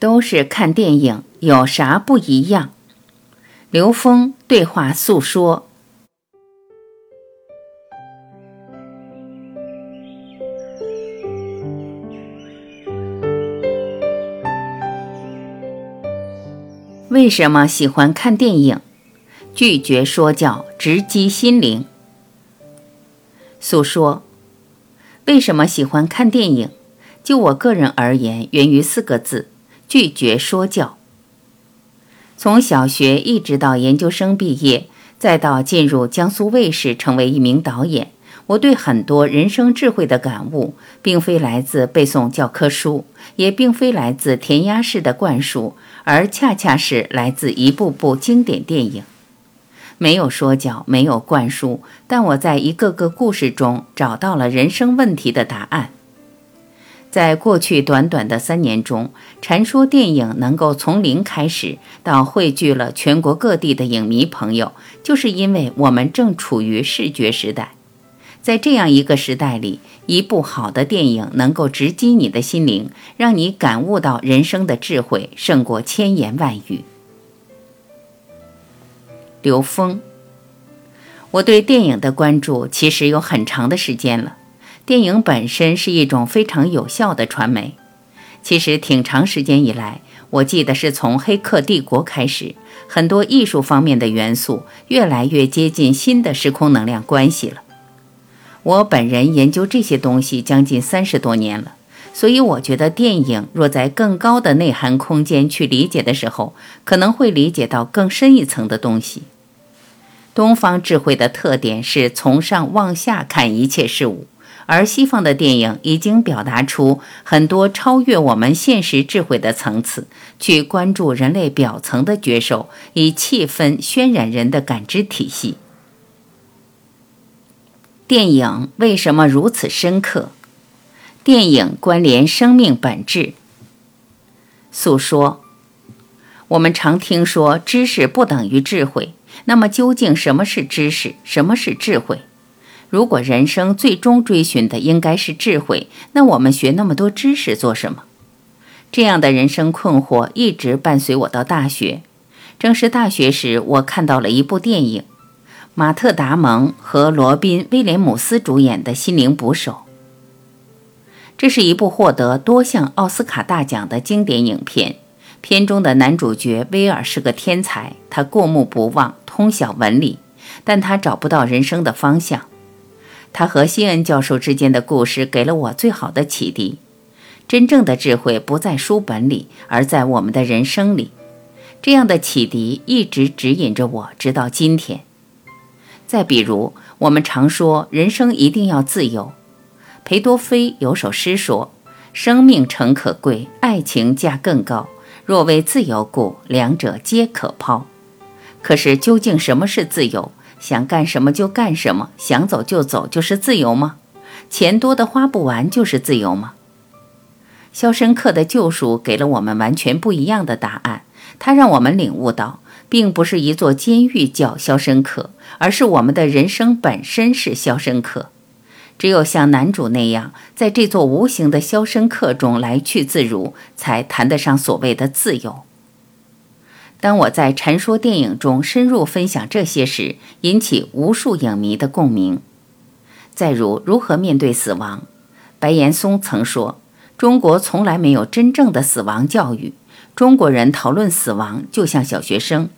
都是看电影，有啥不一样？刘峰对话诉说。为什么喜欢看电影？拒绝说教，直击心灵。诉说。为什么喜欢看电影？就我个人而言，源于四个字：拒绝说教。从小学一直到研究生毕业，再到进入江苏卫视成为一名导演，我对很多人生智慧的感悟，并非来自背诵教科书，也并非来自填鸭式的灌输，而恰恰是来自一部部经典电影。没有说教，没有灌输，但我在一个个故事中找到了人生问题的答案。在过去短短的三年中，传说电影能够从零开始到汇聚了全国各地的影迷朋友，就是因为我们正处于视觉时代。在这样一个时代里，一部好的电影能够直击你的心灵，让你感悟到人生的智慧，胜过千言万语。刘峰，我对电影的关注其实有很长的时间了。电影本身是一种非常有效的传媒。其实挺长时间以来，我记得是从《黑客帝国》开始，很多艺术方面的元素越来越接近新的时空能量关系了。我本人研究这些东西将近三十多年了，所以我觉得电影若在更高的内涵空间去理解的时候，可能会理解到更深一层的东西。东方智慧的特点是从上往下看一切事物，而西方的电影已经表达出很多超越我们现实智慧的层次，去关注人类表层的觉受，以气氛渲染人的感知体系。电影为什么如此深刻？电影关联生命本质。诉说，我们常听说知识不等于智慧。那么究竟什么是知识，什么是智慧？如果人生最终追寻的应该是智慧，那我们学那么多知识做什么？这样的人生困惑一直伴随我到大学。正是大学时，我看到了一部电影，马特·达蒙和罗宾·威廉姆斯主演的《心灵捕手》。这是一部获得多项奥斯卡大奖的经典影片。片中的男主角威尔是个天才，他过目不忘，通晓文理，但他找不到人生的方向。他和西恩教授之间的故事给了我最好的启迪。真正的智慧不在书本里，而在我们的人生里。这样的启迪一直指引着我，直到今天。再比如，我们常说人生一定要自由。裴多菲有首诗说：“生命诚可贵，爱情价更高。”若为自由故，两者皆可抛。可是究竟什么是自由？想干什么就干什么，想走就走，就是自由吗？钱多的花不完，就是自由吗？《肖申克的救赎》给了我们完全不一样的答案。它让我们领悟到，并不是一座监狱叫肖申克，而是我们的人生本身是肖申克。只有像男主那样，在这座无形的肖申克中来去自如，才谈得上所谓的自由。当我在传说电影中深入分享这些时，引起无数影迷的共鸣。再如如何面对死亡，白岩松曾说：“中国从来没有真正的死亡教育，中国人讨论死亡就像小学生。”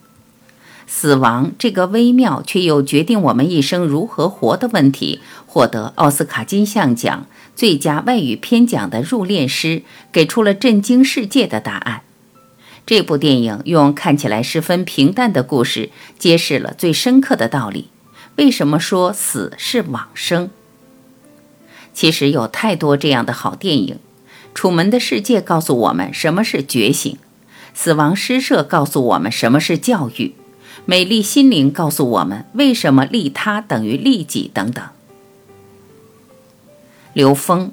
死亡这个微妙却又决定我们一生如何活的问题，获得奥斯卡金像奖最佳外语片奖的《入殓师》给出了震惊世界的答案。这部电影用看起来十分平淡的故事，揭示了最深刻的道理：为什么说死是往生？其实有太多这样的好电影，《楚门的世界》告诉我们什么是觉醒，《死亡诗社》告诉我们什么是教育。美丽心灵告诉我们为什么利他等于利己等等。刘峰，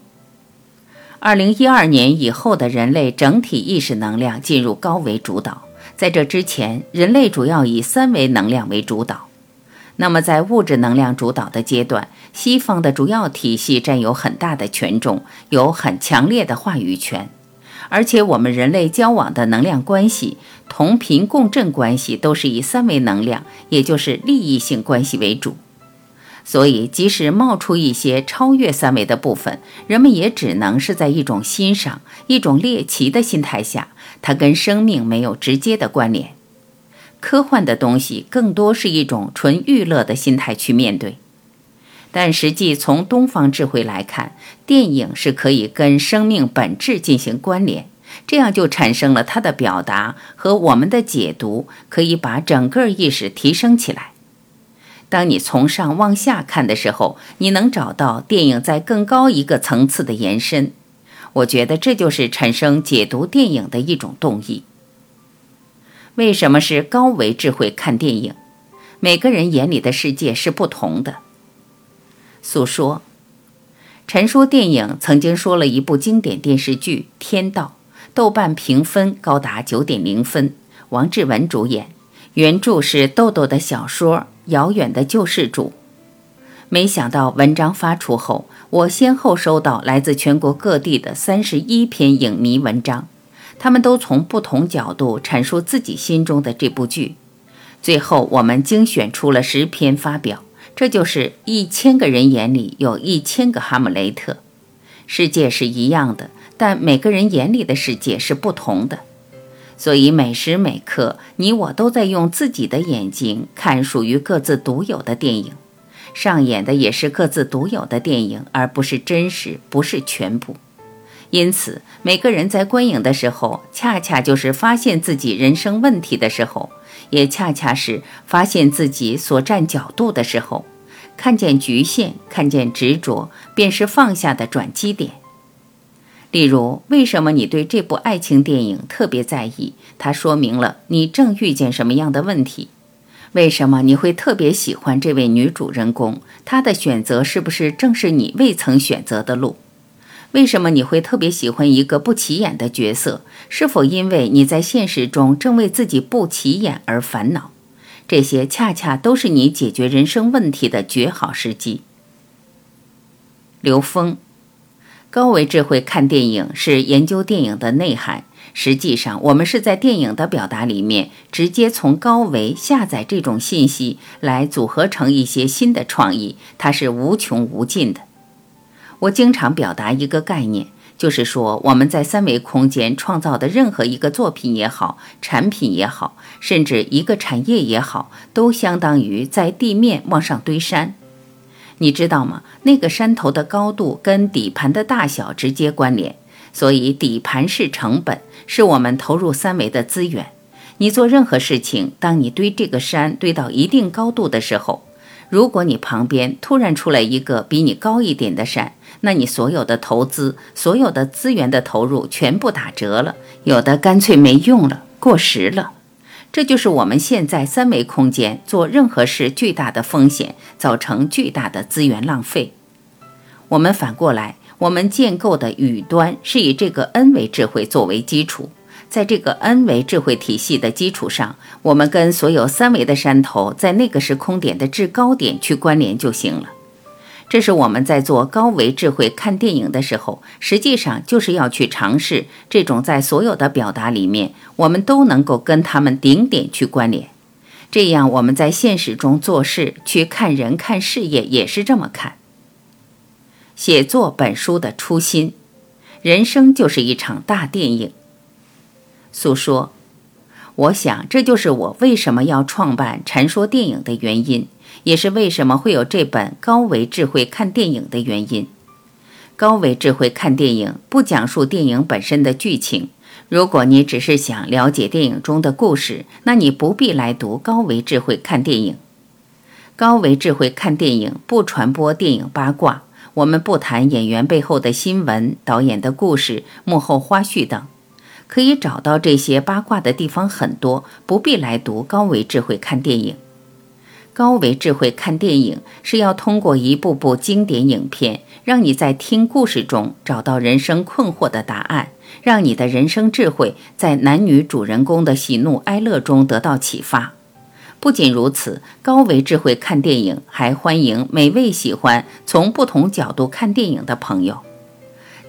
二零一二年以后的人类整体意识能量进入高维主导，在这之前，人类主要以三维能量为主导。那么，在物质能量主导的阶段，西方的主要体系占有很大的权重，有很强烈的话语权。而且我们人类交往的能量关系、同频共振关系都是以三维能量，也就是利益性关系为主。所以，即使冒出一些超越三维的部分，人们也只能是在一种欣赏、一种猎奇的心态下，它跟生命没有直接的关联。科幻的东西更多是一种纯娱乐的心态去面对。但实际从东方智慧来看，电影是可以跟生命本质进行关联，这样就产生了它的表达和我们的解读，可以把整个意识提升起来。当你从上往下看的时候，你能找到电影在更高一个层次的延伸。我觉得这就是产生解读电影的一种动意。为什么是高维智慧看电影？每个人眼里的世界是不同的。诉说，陈说电影曾经说了一部经典电视剧《天道》，豆瓣评分高达九点零分，王志文主演，原著是豆豆的小说《遥远的救世主》。没想到文章发出后，我先后收到来自全国各地的三十一篇影迷文章，他们都从不同角度阐述自己心中的这部剧，最后我们精选出了十篇发表。这就是一千个人眼里有一千个哈姆雷特，世界是一样的，但每个人眼里的世界是不同的。所以每时每刻，你我都在用自己的眼睛看属于各自独有的电影，上演的也是各自独有的电影，而不是真实，不是全部。因此，每个人在观影的时候，恰恰就是发现自己人生问题的时候。也恰恰是发现自己所站角度的时候，看见局限，看见执着，便是放下的转机点。例如，为什么你对这部爱情电影特别在意？它说明了你正遇见什么样的问题。为什么你会特别喜欢这位女主人公？她的选择是不是正是你未曾选择的路？为什么你会特别喜欢一个不起眼的角色？是否因为你在现实中正为自己不起眼而烦恼？这些恰恰都是你解决人生问题的绝好时机。刘峰，高维智慧看电影是研究电影的内涵。实际上，我们是在电影的表达里面，直接从高维下载这种信息，来组合成一些新的创意，它是无穷无尽的。我经常表达一个概念，就是说我们在三维空间创造的任何一个作品也好，产品也好，甚至一个产业也好，都相当于在地面往上堆山。你知道吗？那个山头的高度跟底盘的大小直接关联，所以底盘是成本，是我们投入三维的资源。你做任何事情，当你堆这个山堆到一定高度的时候，如果你旁边突然出来一个比你高一点的山，那你所有的投资、所有的资源的投入全部打折了，有的干脆没用了，过时了。这就是我们现在三维空间做任何事巨大的风险，造成巨大的资源浪费。我们反过来，我们建构的宇端是以这个 N 维智慧作为基础，在这个 N 维智慧体系的基础上，我们跟所有三维的山头在那个时空点的制高点去关联就行了。这是我们在做高维智慧看电影的时候，实际上就是要去尝试这种在所有的表达里面，我们都能够跟他们顶点去关联。这样我们在现实中做事、去看人、看事业也是这么看。写作本书的初心，人生就是一场大电影。诉说，我想这就是我为什么要创办禅说电影的原因。也是为什么会有这本高维智慧看电影的原因。高维智慧看电影不讲述电影本身的剧情。如果你只是想了解电影中的故事，那你不必来读高维智慧看电影。高维智慧看电影不传播电影八卦，我们不谈演员背后的新闻、导演的故事、幕后花絮等。可以找到这些八卦的地方很多，不必来读高维智慧看电影。高维智慧看电影是要通过一部部经典影片，让你在听故事中找到人生困惑的答案，让你的人生智慧在男女主人公的喜怒哀乐中得到启发。不仅如此，高维智慧看电影还欢迎每位喜欢从不同角度看电影的朋友。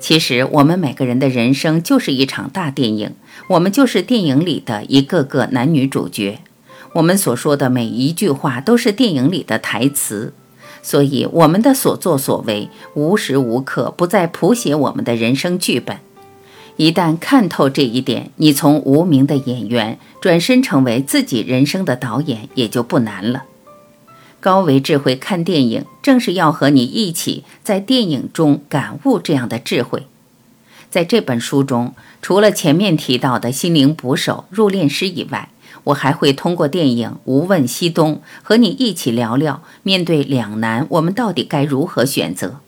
其实，我们每个人的人生就是一场大电影，我们就是电影里的一个个男女主角。我们所说的每一句话都是电影里的台词，所以我们的所作所为无时无刻不在谱写我们的人生剧本。一旦看透这一点，你从无名的演员转身成为自己人生的导演，也就不难了。高维智慧看电影，正是要和你一起在电影中感悟这样的智慧。在这本书中，除了前面提到的心灵捕手、入殓师以外，我还会通过电影《无问西东》和你一起聊聊，面对两难，我们到底该如何选择？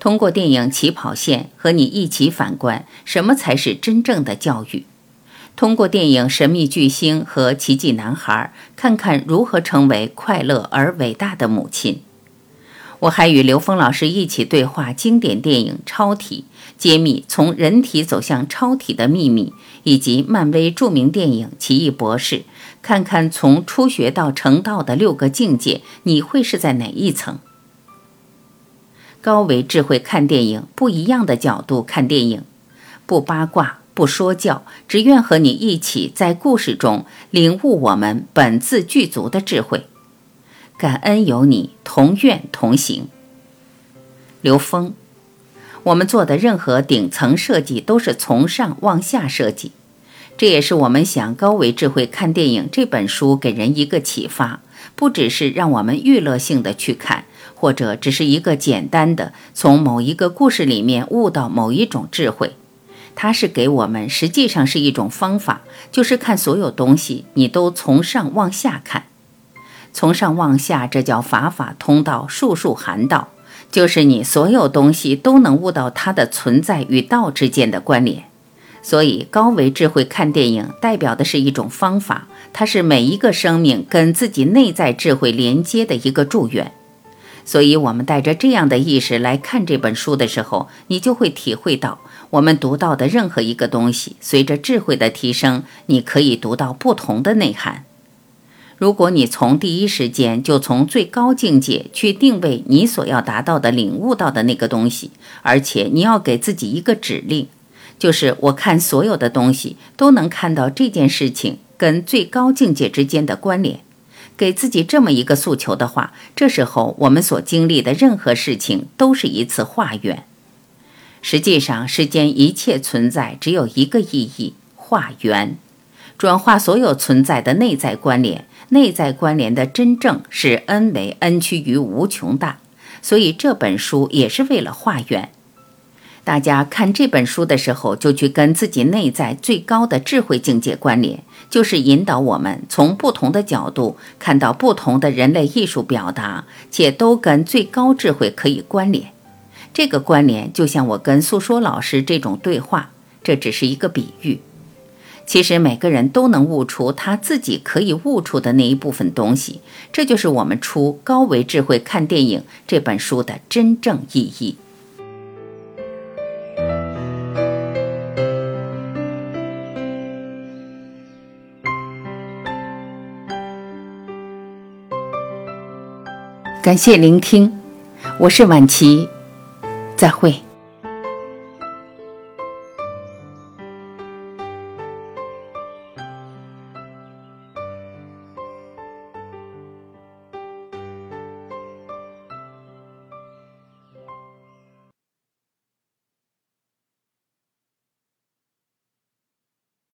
通过电影《起跑线》和你一起反观，什么才是真正的教育？通过电影《神秘巨星》和《奇迹男孩》，看看如何成为快乐而伟大的母亲。我还与刘峰老师一起对话经典电影《超体》，揭秘从人体走向超体的秘密，以及漫威著名电影《奇异博士》，看看从初学到成道的六个境界，你会是在哪一层？高维智慧看电影，不一样的角度看电影，不八卦。不说教，只愿和你一起在故事中领悟我们本自具足的智慧。感恩有你，同愿同行。刘峰，我们做的任何顶层设计都是从上往下设计，这也是我们想高维智慧看电影这本书给人一个启发，不只是让我们娱乐性的去看，或者只是一个简单的从某一个故事里面悟到某一种智慧。它是给我们，实际上是一种方法，就是看所有东西，你都从上往下看，从上往下，这叫法法通道，术术含道，就是你所有东西都能悟到它的存在与道之间的关联。所以，高维智慧看电影代表的是一种方法，它是每一个生命跟自己内在智慧连接的一个祝愿。所以，我们带着这样的意识来看这本书的时候，你就会体会到。我们读到的任何一个东西，随着智慧的提升，你可以读到不同的内涵。如果你从第一时间就从最高境界去定位你所要达到的、领悟到的那个东西，而且你要给自己一个指令，就是我看所有的东西都能看到这件事情跟最高境界之间的关联，给自己这么一个诉求的话，这时候我们所经历的任何事情都是一次化缘。实际上，世间一切存在只有一个意义：化缘，转化所有存在的内在关联。内在关联的真正是 n 为 n 趋于无穷大，所以这本书也是为了化缘。大家看这本书的时候，就去跟自己内在最高的智慧境界关联，就是引导我们从不同的角度看到不同的人类艺术表达，且都跟最高智慧可以关联。这个关联就像我跟诉说老师这种对话，这只是一个比喻。其实每个人都能悟出他自己可以悟出的那一部分东西，这就是我们出高维智慧看电影这本书的真正意义。感谢聆听，我是晚琪。再会。